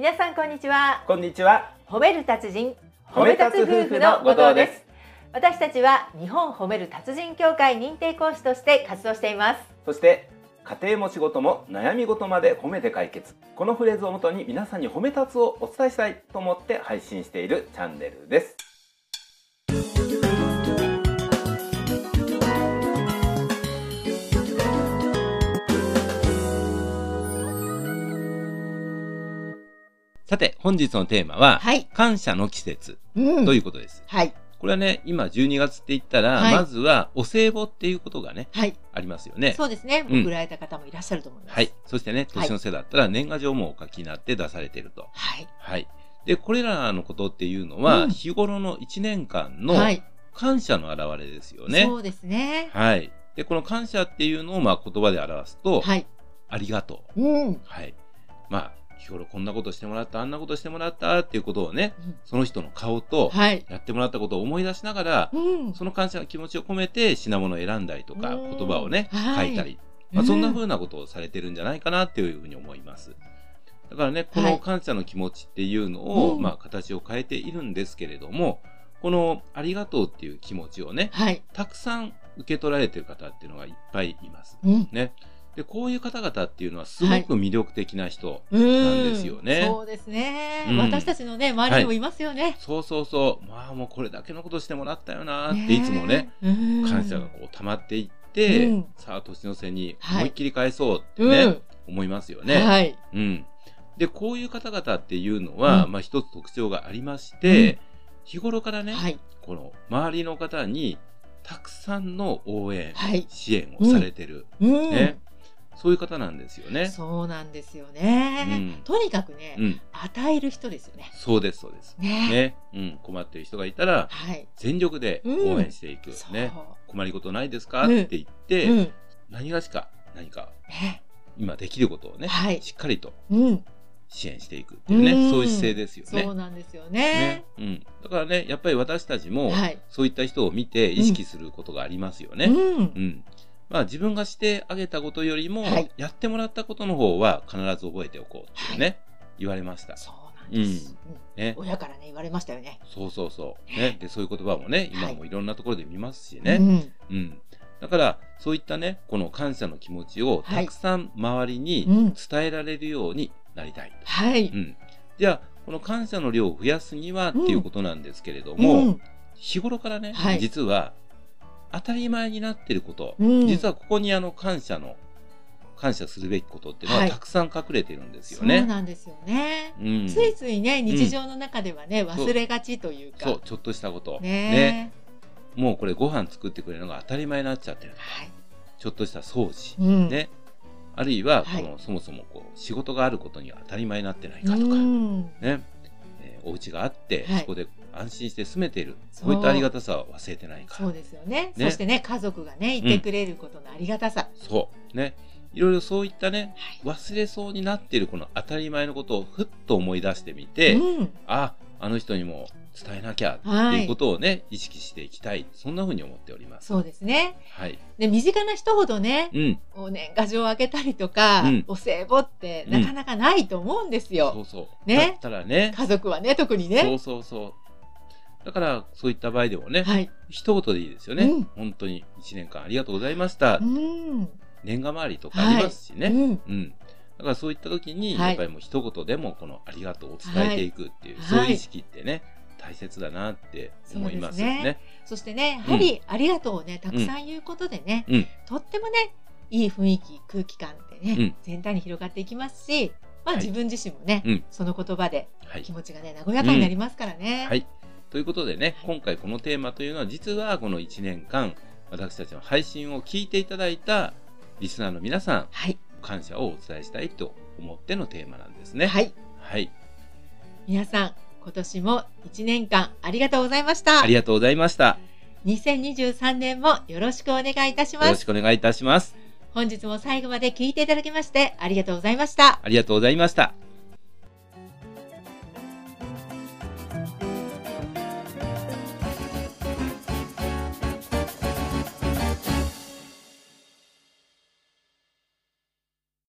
皆さんこんにちはこんにちは。褒める達人褒め立つ夫婦の後藤です私たちは日本褒める達人協会認定講師として活動していますそして家庭も仕事も悩み事まで褒めて解決。このフレーズをもとに皆さんに褒め立つをお伝えしたいと思って配信しているチャンネルです。さて本日のテーマは、はい感謝の季節うんということです。はいこれはね、今12月って言ったら、はいまずはお歳暮っていうことがね、はいありますよね。そうですねうん送られた方もいらっしゃると思いますはい。そしてね、はい年の瀬だったら年賀状もお書きになって出されていると。はいはい。で、これらのことっていうのは、うん日頃の1年間のはい感謝の表れですよね。そうですねはい。で、この感謝っていうのをまあ言葉で表すと、はいありがとうんう。はい。まあ、日頃こんなことしてもらった、あんなことしてもらったっていうことをね、うん。その人の顔と、はい。やってもらったことを思い出しながら、うん。その感謝の気持ちを込めて品物を選んだりとか、うん。言葉をね、はい。書いたり、まあ、そんな風なことをされてるんじゃないかなっていうふうに思います。だからね、このはい。感謝の気持ちっていうのを、うん。まあ、形を変えているんですけれども、このありがとうっていう気持ちをね、はい。たくさん受け取られてる方っていうのがいっぱいいます。うん。ね。で、こういう方々っていうのはすごく魅力的な人。うんなんですよね。そうですね、うん。私たちのね周りにもいますよね、そうそうそう。まあもうこれだけのことしてもらったよなっていつもね、うん。感謝がこう溜まっていって、うん。さあ年の瀬にはい。思いっきり返そうってね、うん。思いますよね。はい。うん。で、こういう方々っていうのは、うん。まあ一つ特徴がありまして、うん。日頃からね、はい。この周りの方にたくさんの応援、はい。支援をされてる、うん。ね、そういう方なんですよね。そうなんですよね、うん。とにかくね、うん、与える人ですよね。そうです、そうです。ね。ね、うん、困ってる人がいたら、はい。全力で応援していく。そう、ね、困りごとないですか、うん。って言って、何がしか、何か、今できることをね、はい。しっかりとうん。支援していくっていうね、うん。そういう姿勢ですよね。そうなんですよね。ね。うん、だからね、やっぱり私たちも、はい。そういった人を見て意識することがありますよね。ううん。んまあ自分がしてあげたことよりも、はいやってもらったことの方は必ず覚えておこうっていうね、言われました。そうなんです、うんね。親からね言われましたよねそうそうそう。ね。で、そういう言葉もね、今もいろんなところで見ますしうね。んうん。だから、そういったね、この感謝の気持ちをはいたくさん周りにうん伝えられるようになりたい。はい、うん。じゃあ、この感謝の量を増やすにはっていうことなんですけれども、うん日頃からね、はい実は当たり前になっていること、うん。実はここにあの感謝の、感謝するべきことっていうのははい。たくさん隠れてるんですよそうね。なんですよね、うん。ついついね日常の中ではね、忘れがちというか。そう、ちょっとしたこと。ね。もうこれご飯作ってくれるのが当たり前になっちゃってる。はい。ちょっとした掃除。うん。ね。あるいは、はい。この、そもそもこう、仕事があることには当たり前になってないかとか、うん。ね。えーお家があって、はい。そこで安心して住めている。そうこういったありがたさは忘れてないかそうですよねねそしてね家族がねいてくれることのありがたさ、そう。ね。いろいろそういったね、はい忘れそうになっているこの当たり前のことをふっと思い出してみて、うんあ、あの人にも伝えなきゃってはいいうことをね、意識していきたい。そんな風に思っております。そうですねはい。で身近な人ほどねうん。お年賀状をあげたりとか、うんお歳暮ってなかなかないと思うんですよ、そうそう。ねだったらね、家族はね特にそねうそうそう。だから、そういった場合でもね、はい一言でいいですよね。うん本当に一年間ありがとうございました。うん年賀回りとかありますしね。うんうん。だからそういった時に、はいやっぱりもう一言でもこのありがとうを伝えていくっていう、はいそういう意識ってね、大切だなって思いますよそね。そしてねやはりありがとうをねたくさん言うことでね、うん。とってもねいい雰囲気空気感ってね、うん全体に広がっていきますし、まあ、はい自分自身もね、うんその言葉ではい気。持ちがね和やかになりますからね。はい。ということでね、今回このテーマというのは、実はこの1年間、私たちの配信を聞いていただいたリスナーの皆さん、はい、感謝をお伝えしたいと思ってのテーマなんですね。はい、はい。皆さん今年も1年間ありがとうございましたありがとうございました。2023年もよろしくお願いいたしよろしますくお願いいたします。本日も最後まで聞いていただきましてありがとうございましたありがとうございました。